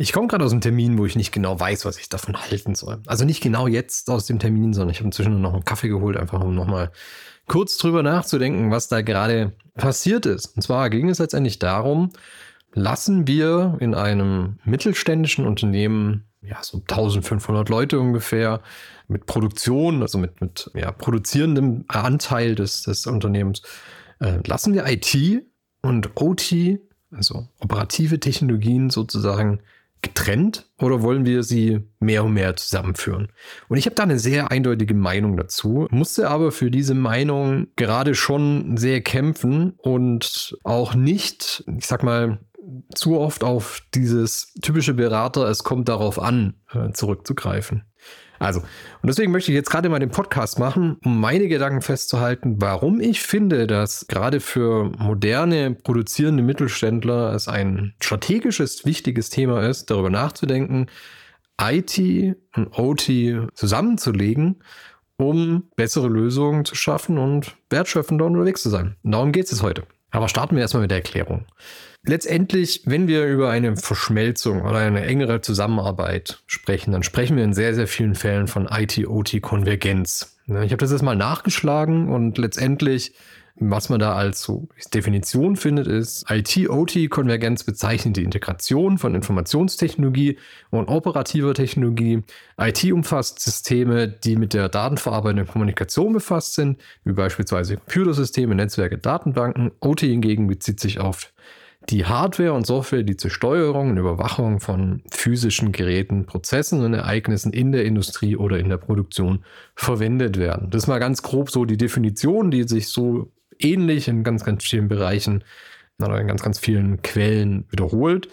Ich komme gerade aus einem Termin, wo ich nicht genau weiß, was ich davon halten soll. Also nicht genau jetzt aus dem Termin, sondern ich habe inzwischen noch einen Kaffee geholt, einfach um nochmal kurz drüber nachzudenken, was da gerade passiert ist. Und zwar ging es letztendlich darum, lassen wir in einem mittelständischen Unternehmen, ja, so 1500 Leute ungefähr, mit Produktion, also mit, mit ja, produzierendem Anteil des, des Unternehmens, äh, lassen wir IT und OT, also operative Technologien sozusagen, getrennt oder wollen wir sie mehr und mehr zusammenführen? Und ich habe da eine sehr eindeutige Meinung dazu, musste aber für diese Meinung gerade schon sehr kämpfen und auch nicht, ich sag mal, zu oft auf dieses typische Berater, es kommt darauf an, äh, zurückzugreifen. Also, und deswegen möchte ich jetzt gerade mal den Podcast machen, um meine Gedanken festzuhalten, warum ich finde, dass gerade für moderne produzierende Mittelständler es ein strategisches, wichtiges Thema ist, darüber nachzudenken, IT und OT zusammenzulegen, um bessere Lösungen zu schaffen und wertschöpfender unterwegs zu sein. Und darum geht es heute. Aber starten wir erstmal mit der Erklärung. Letztendlich, wenn wir über eine Verschmelzung oder eine engere Zusammenarbeit sprechen, dann sprechen wir in sehr, sehr vielen Fällen von IT-OT-Konvergenz. Ich habe das jetzt mal nachgeschlagen und letztendlich, was man da als so Definition findet, ist IT-OT-Konvergenz bezeichnet die Integration von Informationstechnologie und operativer Technologie. IT umfasst Systeme, die mit der datenverarbeitenden Kommunikation befasst sind, wie beispielsweise Computersysteme, Netzwerke, Datenbanken. OT hingegen bezieht sich auf die Hardware und Software, die zur Steuerung und Überwachung von physischen Geräten, Prozessen und Ereignissen in der Industrie oder in der Produktion verwendet werden. Das ist mal ganz grob so die Definition, die sich so ähnlich in ganz, ganz vielen Bereichen oder in ganz, ganz vielen Quellen wiederholt.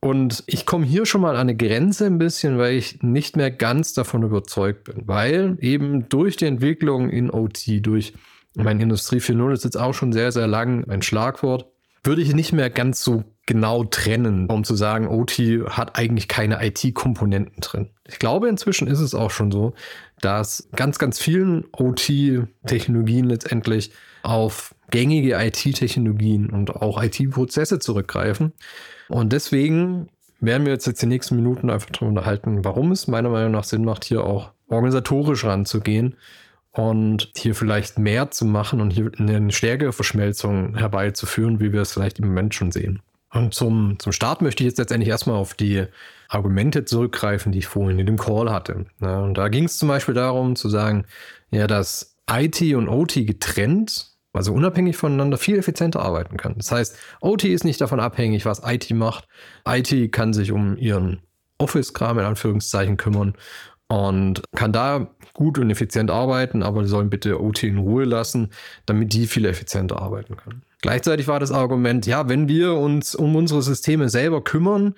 Und ich komme hier schon mal an eine Grenze ein bisschen, weil ich nicht mehr ganz davon überzeugt bin, weil eben durch die Entwicklung in OT, durch meine Industrie 4.0 ist jetzt auch schon sehr, sehr lang ein Schlagwort, würde ich nicht mehr ganz so genau trennen, um zu sagen, OT hat eigentlich keine IT-Komponenten drin. Ich glaube, inzwischen ist es auch schon so, dass ganz, ganz vielen OT-Technologien letztendlich auf gängige IT-Technologien und auch IT-Prozesse zurückgreifen. Und deswegen werden wir jetzt, jetzt die nächsten Minuten einfach darüber unterhalten, warum es meiner Meinung nach Sinn macht, hier auch organisatorisch ranzugehen und hier vielleicht mehr zu machen und hier eine stärkere Verschmelzung herbeizuführen, wie wir es vielleicht im Moment schon sehen. Und zum, zum Start möchte ich jetzt letztendlich erstmal auf die Argumente zurückgreifen, die ich vorhin in dem Call hatte. Ja, und da ging es zum Beispiel darum zu sagen, ja, dass IT und OT getrennt, also unabhängig voneinander, viel effizienter arbeiten kann. Das heißt, OT ist nicht davon abhängig, was IT macht. IT kann sich um ihren Office-Kram in Anführungszeichen kümmern und kann da gut und effizient arbeiten, aber die sollen bitte OT in Ruhe lassen, damit die viel effizienter arbeiten können. Gleichzeitig war das Argument, ja, wenn wir uns um unsere Systeme selber kümmern,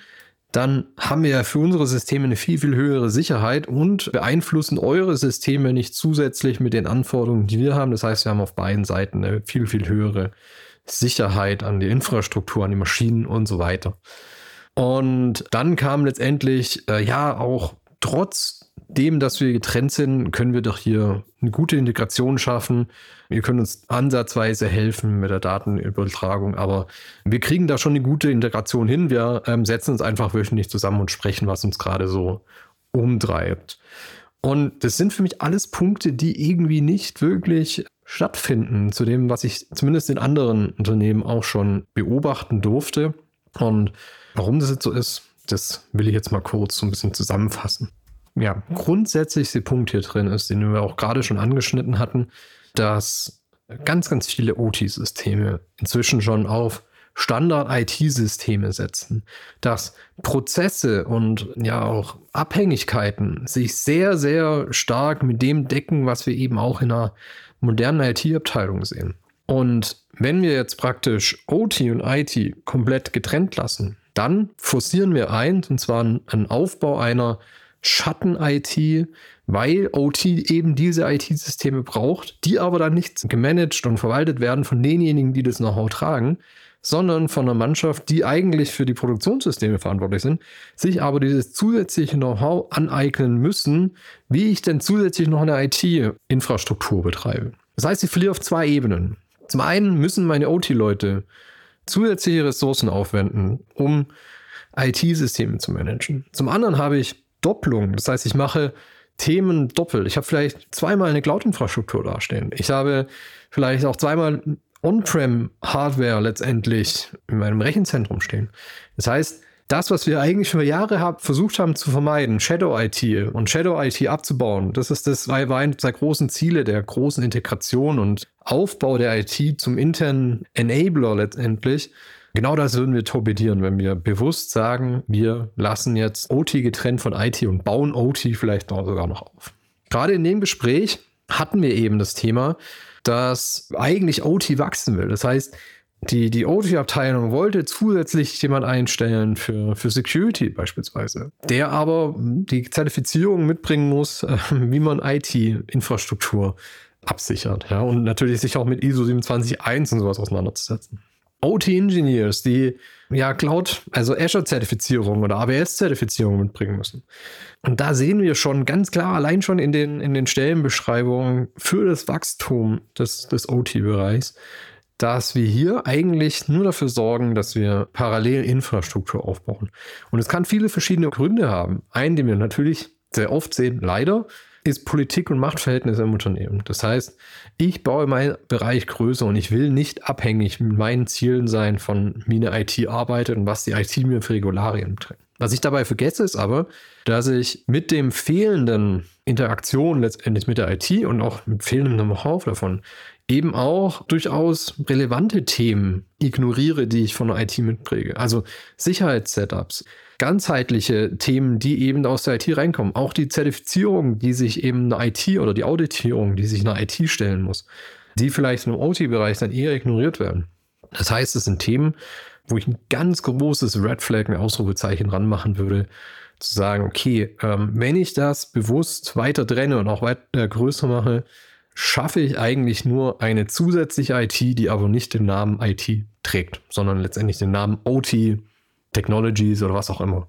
dann haben wir ja für unsere Systeme eine viel, viel höhere Sicherheit und beeinflussen eure Systeme nicht zusätzlich mit den Anforderungen, die wir haben. Das heißt, wir haben auf beiden Seiten eine viel, viel höhere Sicherheit an die Infrastruktur, an die Maschinen und so weiter. Und dann kam letztendlich, äh, ja, auch trotz dem, dass wir getrennt sind, können wir doch hier eine gute Integration schaffen. Wir können uns ansatzweise helfen mit der Datenübertragung, aber wir kriegen da schon eine gute Integration hin. Wir ähm, setzen uns einfach wöchentlich zusammen und sprechen, was uns gerade so umtreibt. Und das sind für mich alles Punkte, die irgendwie nicht wirklich stattfinden, zu dem, was ich zumindest in anderen Unternehmen auch schon beobachten durfte. Und warum das jetzt so ist, das will ich jetzt mal kurz so ein bisschen zusammenfassen ja, grundsätzlichste Punkt hier drin ist, den wir auch gerade schon angeschnitten hatten, dass ganz, ganz viele OT-Systeme inzwischen schon auf Standard-IT-Systeme setzen, dass Prozesse und ja auch Abhängigkeiten sich sehr, sehr stark mit dem decken, was wir eben auch in einer modernen IT-Abteilung sehen. Und wenn wir jetzt praktisch OT und IT komplett getrennt lassen, dann forcieren wir ein, und zwar einen Aufbau einer Schatten-IT, weil OT eben diese IT-Systeme braucht, die aber dann nicht gemanagt und verwaltet werden von denjenigen, die das Know-how tragen, sondern von einer Mannschaft, die eigentlich für die Produktionssysteme verantwortlich sind, sich aber dieses zusätzliche Know-how aneignen müssen, wie ich denn zusätzlich noch eine IT-Infrastruktur betreibe. Das heißt, ich verliere auf zwei Ebenen. Zum einen müssen meine OT-Leute zusätzliche Ressourcen aufwenden, um IT-Systeme zu managen. Zum anderen habe ich Doppelung. Das heißt, ich mache Themen doppelt. Ich habe vielleicht zweimal eine Cloud-Infrastruktur dastehen. Ich habe vielleicht auch zweimal On-Prem-Hardware letztendlich in meinem Rechenzentrum stehen. Das heißt, das, was wir eigentlich über Jahre hab, versucht haben zu vermeiden, Shadow IT und Shadow IT abzubauen, das ist das war eines der großen Ziele der großen Integration und Aufbau der IT zum internen Enabler letztendlich. Genau das würden wir torpedieren, wenn wir bewusst sagen, wir lassen jetzt OT getrennt von IT und bauen OT vielleicht sogar noch auf. Gerade in dem Gespräch hatten wir eben das Thema, dass eigentlich OT wachsen will. Das heißt, die, die OT-Abteilung wollte zusätzlich jemand einstellen für, für Security beispielsweise, der aber die Zertifizierung mitbringen muss, äh, wie man IT-Infrastruktur absichert. Ja, und natürlich sich auch mit ISO 271 und sowas auseinanderzusetzen. OT-Engineers, die ja Cloud, also Azure-Zertifizierung oder AWS-Zertifizierung mitbringen müssen. Und da sehen wir schon ganz klar, allein schon in den, in den Stellenbeschreibungen für das Wachstum des, des OT-Bereichs, dass wir hier eigentlich nur dafür sorgen, dass wir parallel Infrastruktur aufbauen. Und es kann viele verschiedene Gründe haben. Einen, den wir natürlich sehr oft sehen, leider, ist Politik und Machtverhältnisse im Unternehmen. Das heißt, ich baue meinen Bereich größer und ich will nicht abhängig mit meinen Zielen sein, von wie eine IT arbeitet und was die IT mir für Regularien trägt. Was ich dabei vergesse, ist aber, dass ich mit dem fehlenden Interaktion letztendlich mit der IT und auch mit fehlendem Know-how davon eben auch durchaus relevante Themen ignoriere, die ich von der IT mitpräge. Also Sicherheitssetups, ganzheitliche Themen, die eben aus der IT reinkommen. Auch die Zertifizierung, die sich eben eine IT oder die Auditierung, die sich eine IT stellen muss, die vielleicht im OT-Bereich dann eher ignoriert werden. Das heißt, es sind Themen, wo ich ein ganz großes Red Flag, ein Ausrufezeichen ranmachen würde, zu sagen, okay, ähm, wenn ich das bewusst weiter trenne und auch weiter größer mache, schaffe ich eigentlich nur eine zusätzliche IT, die aber nicht den Namen IT trägt, sondern letztendlich den Namen OT Technologies oder was auch immer.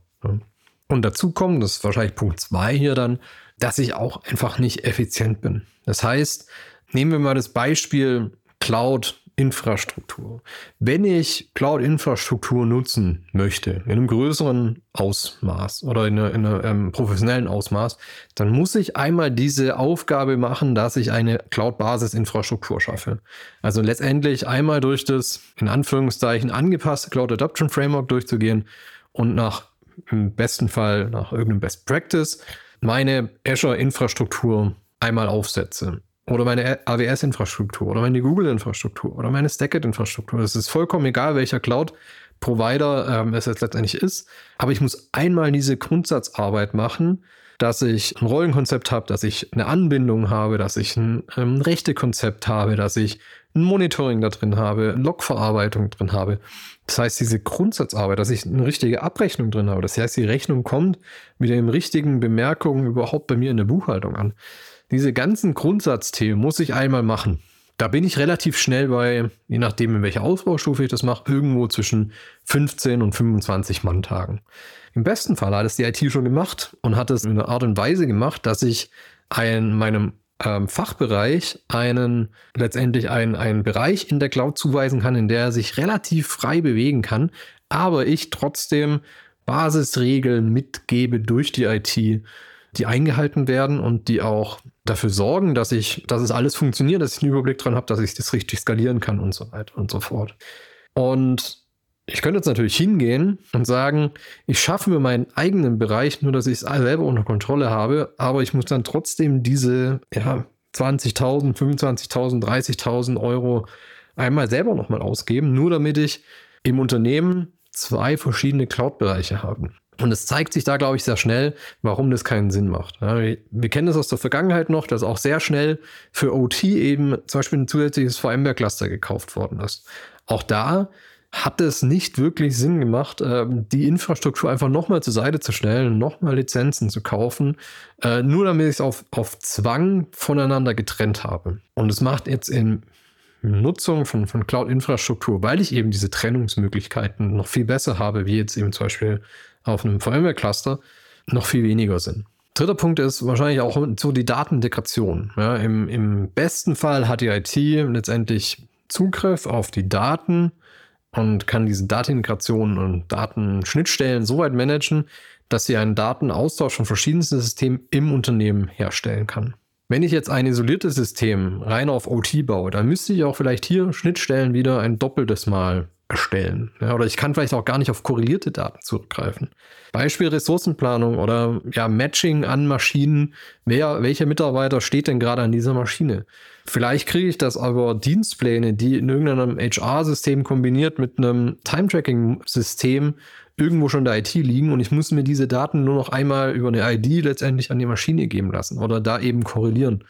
Und dazu kommt, das ist wahrscheinlich Punkt 2 hier dann, dass ich auch einfach nicht effizient bin. Das heißt, nehmen wir mal das Beispiel Cloud Infrastruktur. Wenn ich Cloud-Infrastruktur nutzen möchte, in einem größeren Ausmaß oder in, einer, in einem ähm, professionellen Ausmaß, dann muss ich einmal diese Aufgabe machen, dass ich eine Cloud-Basis-Infrastruktur schaffe. Also letztendlich einmal durch das, in Anführungszeichen, angepasste Cloud Adoption Framework durchzugehen und nach, im besten Fall nach irgendeinem Best Practice, meine Azure-Infrastruktur einmal aufsetze oder meine AWS-Infrastruktur oder meine Google-Infrastruktur oder meine Stackit-Infrastruktur. Es ist vollkommen egal, welcher Cloud-Provider ähm, es jetzt letztendlich ist. Aber ich muss einmal diese Grundsatzarbeit machen, dass ich ein Rollenkonzept habe, dass ich eine Anbindung habe, dass ich ein ähm, Rechtekonzept habe, dass ich ein Monitoring da drin habe, Logverarbeitung drin habe. Das heißt, diese Grundsatzarbeit, dass ich eine richtige Abrechnung drin habe. Das heißt, die Rechnung kommt mit den richtigen Bemerkungen überhaupt bei mir in der Buchhaltung an diese ganzen Grundsatzthemen muss ich einmal machen. Da bin ich relativ schnell bei, je nachdem, in welcher Ausbaustufe ich das mache, irgendwo zwischen 15 und 25 Manntagen. Im besten Fall hat es die IT schon gemacht und hat es in einer Art und Weise gemacht, dass ich ein, meinem ähm, Fachbereich einen, letztendlich einen, einen Bereich in der Cloud zuweisen kann, in der er sich relativ frei bewegen kann, aber ich trotzdem Basisregeln mitgebe durch die IT, die eingehalten werden und die auch dafür sorgen, dass ich, dass es alles funktioniert, dass ich einen Überblick dran habe, dass ich das richtig skalieren kann und so weiter und so fort. Und ich könnte jetzt natürlich hingehen und sagen, ich schaffe mir meinen eigenen Bereich, nur dass ich es selber unter Kontrolle habe, aber ich muss dann trotzdem diese ja, 20.000, 25.000, 30.000 Euro einmal selber nochmal ausgeben, nur damit ich im Unternehmen zwei verschiedene Cloud-Bereiche habe. Und es zeigt sich da, glaube ich, sehr schnell, warum das keinen Sinn macht. Ja, wir kennen das aus der Vergangenheit noch, dass auch sehr schnell für OT eben zum Beispiel ein zusätzliches VMware-Cluster gekauft worden ist. Auch da hat es nicht wirklich Sinn gemacht, ähm, die Infrastruktur einfach nochmal zur Seite zu stellen, nochmal Lizenzen zu kaufen, äh, nur damit ich es auf, auf Zwang voneinander getrennt habe. Und es macht jetzt in Nutzung von, von Cloud-Infrastruktur, weil ich eben diese Trennungsmöglichkeiten noch viel besser habe, wie jetzt eben zum Beispiel auf einem VMware-Cluster, noch viel weniger Sinn. Dritter Punkt ist wahrscheinlich auch so die Datenintegration. Ja, im, Im besten Fall hat die IT letztendlich Zugriff auf die Daten und kann diese Datenintegration und Datenschnittstellen so weit managen, dass sie einen Datenaustausch von verschiedensten Systemen im Unternehmen herstellen kann. Wenn ich jetzt ein isoliertes System rein auf OT baue, dann müsste ich auch vielleicht hier Schnittstellen wieder ein doppeltes Mal erstellen. Ja, oder ich kann vielleicht auch gar nicht auf korrelierte Daten zurückgreifen. Beispiel Ressourcenplanung oder ja, Matching an Maschinen. Wer, welcher Mitarbeiter steht denn gerade an dieser Maschine? Vielleicht kriege ich das aber Dienstpläne, die in irgendeinem HR-System kombiniert mit einem Time-Tracking-System irgendwo schon in der IT liegen und ich muss mir diese Daten nur noch einmal über eine ID letztendlich an die Maschine geben lassen oder da eben korrelieren.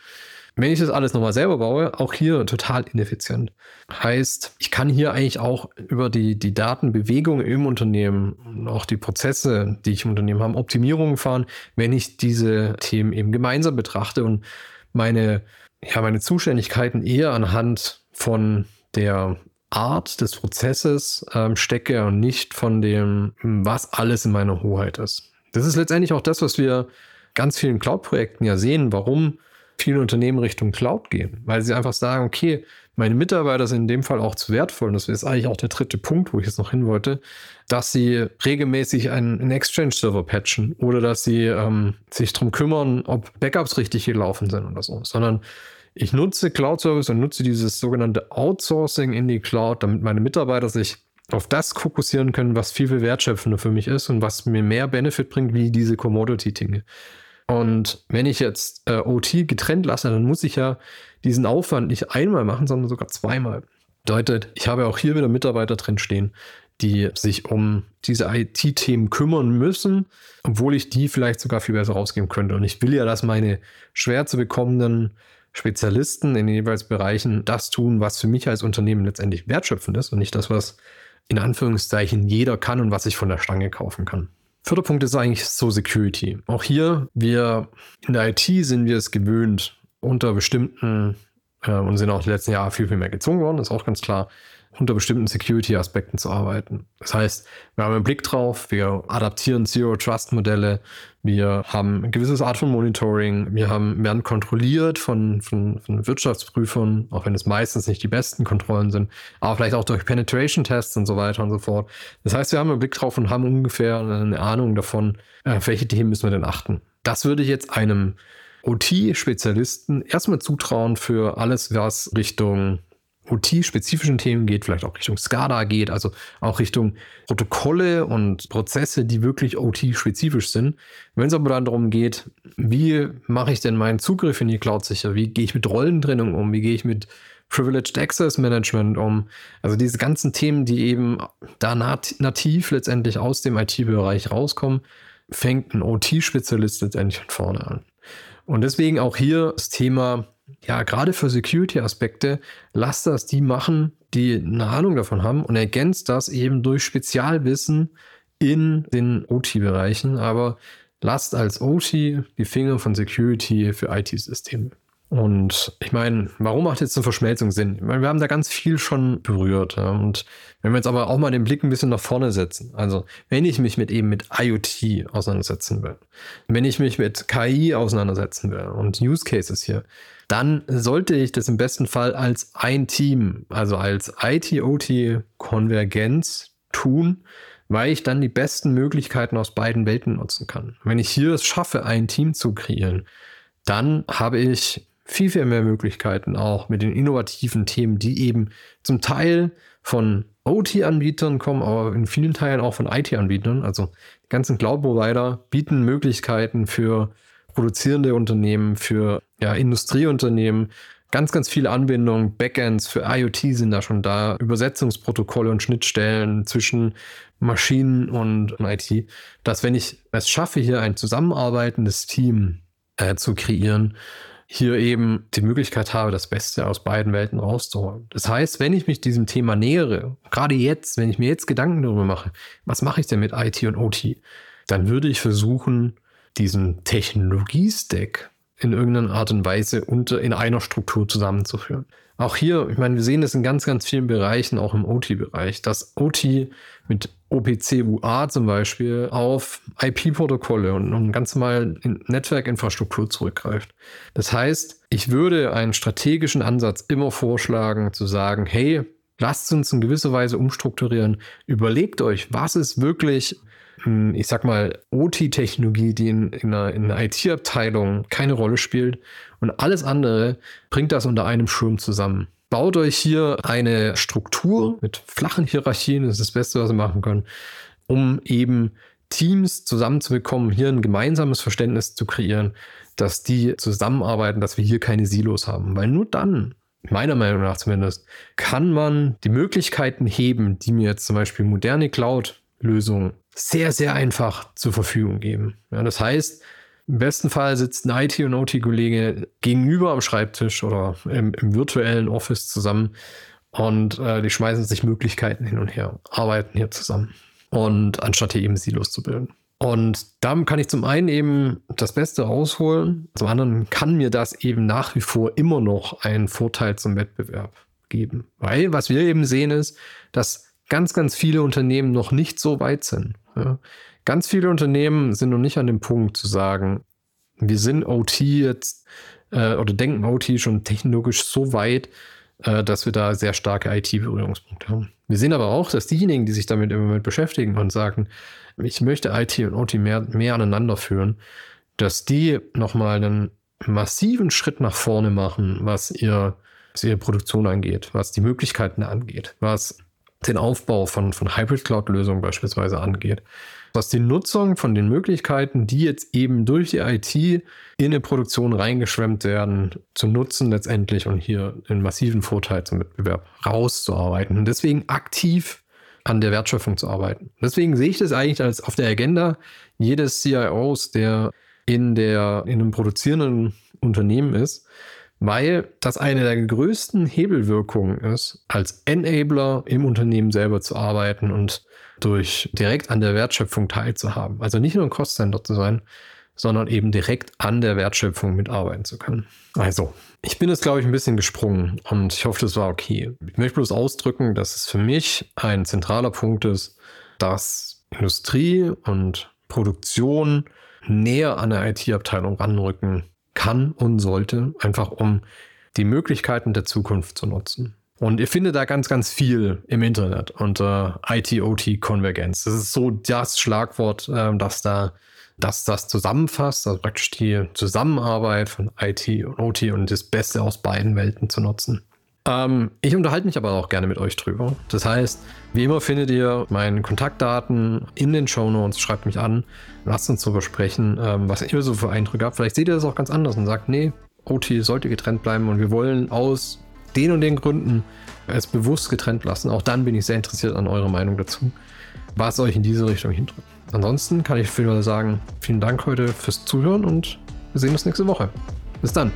Wenn ich das alles nochmal selber baue, auch hier total ineffizient. Heißt, ich kann hier eigentlich auch über die, die Datenbewegung im Unternehmen und auch die Prozesse, die ich im Unternehmen habe, Optimierungen fahren, wenn ich diese Themen eben gemeinsam betrachte und meine, ja, meine Zuständigkeiten eher anhand von der Art des Prozesses ähm, stecke und nicht von dem, was alles in meiner Hoheit ist. Das ist letztendlich auch das, was wir ganz vielen Cloud-Projekten ja sehen, warum viele Unternehmen Richtung Cloud gehen, weil sie einfach sagen, okay, meine Mitarbeiter sind in dem Fall auch zu wertvoll. Und das ist eigentlich auch der dritte Punkt, wo ich jetzt noch hin wollte, dass sie regelmäßig einen, einen Exchange-Server patchen oder dass sie ähm, sich darum kümmern, ob Backups richtig gelaufen sind oder so, sondern ich nutze Cloud-Service und nutze dieses sogenannte Outsourcing in die Cloud, damit meine Mitarbeiter sich auf das fokussieren können, was viel, viel wertschöpfender für mich ist und was mir mehr Benefit bringt, wie diese Commodity-Dinge. Und wenn ich jetzt äh, OT getrennt lasse, dann muss ich ja diesen Aufwand nicht einmal machen, sondern sogar zweimal. Bedeutet, ich habe auch hier wieder Mitarbeiter drin stehen, die sich um diese IT-Themen kümmern müssen, obwohl ich die vielleicht sogar viel besser rausgeben könnte. Und ich will ja, dass meine schwer zu bekommenden Spezialisten in den jeweils Bereichen das tun, was für mich als Unternehmen letztendlich wertschöpfend ist und nicht das, was in Anführungszeichen jeder kann und was ich von der Stange kaufen kann. Vierter Punkt ist eigentlich so Security. Auch hier, wir in der IT sind wir es gewöhnt, unter bestimmten äh, und sind auch die letzten Jahre viel, viel mehr gezwungen worden, ist auch ganz klar, unter bestimmten Security-Aspekten zu arbeiten. Das heißt, wir haben einen Blick drauf, wir adaptieren Zero-Trust-Modelle, wir haben eine gewisse Art von Monitoring, wir haben, werden kontrolliert von, von, von Wirtschaftsprüfern, auch wenn es meistens nicht die besten Kontrollen sind, aber vielleicht auch durch Penetration-Tests und so weiter und so fort. Das heißt, wir haben einen Blick drauf und haben ungefähr eine Ahnung davon, auf welche Themen müssen wir denn achten. Das würde ich jetzt einem OT-Spezialisten erstmal zutrauen für alles, was Richtung OT-spezifischen Themen geht, vielleicht auch Richtung SCADA geht, also auch Richtung Protokolle und Prozesse, die wirklich OT-spezifisch sind. Wenn es aber dann darum geht, wie mache ich denn meinen Zugriff in die Cloud sicher? Wie gehe ich mit Rollentrennung um? Wie gehe ich mit Privileged Access Management um? Also diese ganzen Themen, die eben da nat nativ letztendlich aus dem IT-Bereich rauskommen, fängt ein OT-Spezialist letztendlich von vorne an. Und deswegen auch hier das Thema ja, gerade für Security-Aspekte, lasst das die machen, die eine Ahnung davon haben und ergänzt das eben durch Spezialwissen in den OT-Bereichen, aber lasst als OT die Finger von Security für IT-Systeme. Und ich meine, warum macht jetzt eine Verschmelzung Sinn? Ich meine, wir haben da ganz viel schon berührt. Ja? Und wenn wir jetzt aber auch mal den Blick ein bisschen nach vorne setzen, also wenn ich mich mit eben mit IoT auseinandersetzen will, wenn ich mich mit KI auseinandersetzen will und Use Cases hier, dann sollte ich das im besten Fall als ein Team, also als IT-OT-Konvergenz tun, weil ich dann die besten Möglichkeiten aus beiden Welten nutzen kann. Wenn ich hier es schaffe, ein Team zu kreieren, dann habe ich viel, viel mehr Möglichkeiten auch mit den innovativen Themen, die eben zum Teil von OT-Anbietern kommen, aber in vielen Teilen auch von IT-Anbietern. Also die ganzen Cloud-Provider bieten Möglichkeiten für produzierende Unternehmen, für ja, Industrieunternehmen, ganz, ganz viele Anbindungen, Backends für IoT sind da schon da, Übersetzungsprotokolle und Schnittstellen zwischen Maschinen und IT, dass wenn ich es schaffe, hier ein zusammenarbeitendes Team äh, zu kreieren, hier eben die Möglichkeit habe, das Beste aus beiden Welten rauszuholen. Das heißt, wenn ich mich diesem Thema nähere, gerade jetzt, wenn ich mir jetzt Gedanken darüber mache, was mache ich denn mit IT und OT, dann würde ich versuchen, diesen Technologiestack in irgendeiner Art und Weise unter, in einer Struktur zusammenzuführen. Auch hier, ich meine, wir sehen das in ganz, ganz vielen Bereichen, auch im OT-Bereich, dass OT mit OPC-UA zum Beispiel auf IP-Protokolle und, und ganz normal in Netzwerkinfrastruktur zurückgreift. Das heißt, ich würde einen strategischen Ansatz immer vorschlagen, zu sagen, hey, lasst uns in gewisser Weise umstrukturieren. Überlegt euch, was ist wirklich ich sag mal, OT-Technologie, die in, in einer, einer IT-Abteilung keine Rolle spielt und alles andere bringt das unter einem Schirm zusammen. Baut euch hier eine Struktur mit flachen Hierarchien, das ist das Beste, was ihr machen könnt, um eben Teams zusammenzubekommen, hier ein gemeinsames Verständnis zu kreieren, dass die zusammenarbeiten, dass wir hier keine Silos haben. Weil nur dann, meiner Meinung nach zumindest, kann man die Möglichkeiten heben, die mir jetzt zum Beispiel moderne Cloud-Lösungen sehr, sehr einfach zur Verfügung geben. Ja, das heißt, im besten Fall sitzt ein IT- und OT-Kollege gegenüber am Schreibtisch oder im, im virtuellen Office zusammen und äh, die schmeißen sich Möglichkeiten hin und her, arbeiten hier zusammen. Und anstatt hier eben Silos zu bilden. Und dann kann ich zum einen eben das Beste rausholen, zum anderen kann mir das eben nach wie vor immer noch einen Vorteil zum Wettbewerb geben. Weil was wir eben sehen ist, dass ganz, ganz viele Unternehmen noch nicht so weit sind. Ja. Ganz viele Unternehmen sind noch nicht an dem Punkt zu sagen, wir sind OT jetzt äh, oder denken OT schon technologisch so weit, äh, dass wir da sehr starke IT-Berührungspunkte haben. Wir sehen aber auch, dass diejenigen, die sich damit im Moment beschäftigen und sagen, ich möchte IT und OT mehr, mehr aneinander führen, dass die nochmal einen massiven Schritt nach vorne machen, was ihr, was ihre Produktion angeht, was die Möglichkeiten angeht, was den Aufbau von, von Hybrid Cloud-Lösungen beispielsweise angeht. Was die Nutzung von den Möglichkeiten, die jetzt eben durch die IT in eine Produktion reingeschwemmt werden, zu nutzen letztendlich und hier einen massiven Vorteil zum Wettbewerb rauszuarbeiten. Und deswegen aktiv an der Wertschöpfung zu arbeiten. Deswegen sehe ich das eigentlich als auf der Agenda jedes CIOs, der in, der, in einem produzierenden Unternehmen ist, weil das eine der größten Hebelwirkungen ist, als Enabler im Unternehmen selber zu arbeiten und durch direkt an der Wertschöpfung teilzuhaben. Also nicht nur ein Cost-Center zu sein, sondern eben direkt an der Wertschöpfung mitarbeiten zu können. Also, ich bin jetzt, glaube ich, ein bisschen gesprungen und ich hoffe, das war okay. Ich möchte bloß ausdrücken, dass es für mich ein zentraler Punkt ist, dass Industrie und Produktion näher an der IT-Abteilung ranrücken kann und sollte, einfach um die Möglichkeiten der Zukunft zu nutzen. Und ihr findet da ganz, ganz viel im Internet unter IT-OT-Konvergenz. Das ist so das Schlagwort, äh, das da das, das zusammenfasst, also praktisch die Zusammenarbeit von IT und OT und das Beste aus beiden Welten zu nutzen. Ähm, ich unterhalte mich aber auch gerne mit euch drüber. Das heißt, wie immer findet ihr meine Kontaktdaten in den Show Notes. Schreibt mich an, lasst uns darüber sprechen, ähm, was ihr so für Eindrücke habt. Vielleicht seht ihr das auch ganz anders und sagt, nee, OT sollte getrennt bleiben und wir wollen aus den und den Gründen es bewusst getrennt lassen. Auch dann bin ich sehr interessiert an eurer Meinung dazu, was euch in diese Richtung hindrückt. Ansonsten kann ich für sagen, vielen Dank heute fürs Zuhören und wir sehen uns nächste Woche. Bis dann.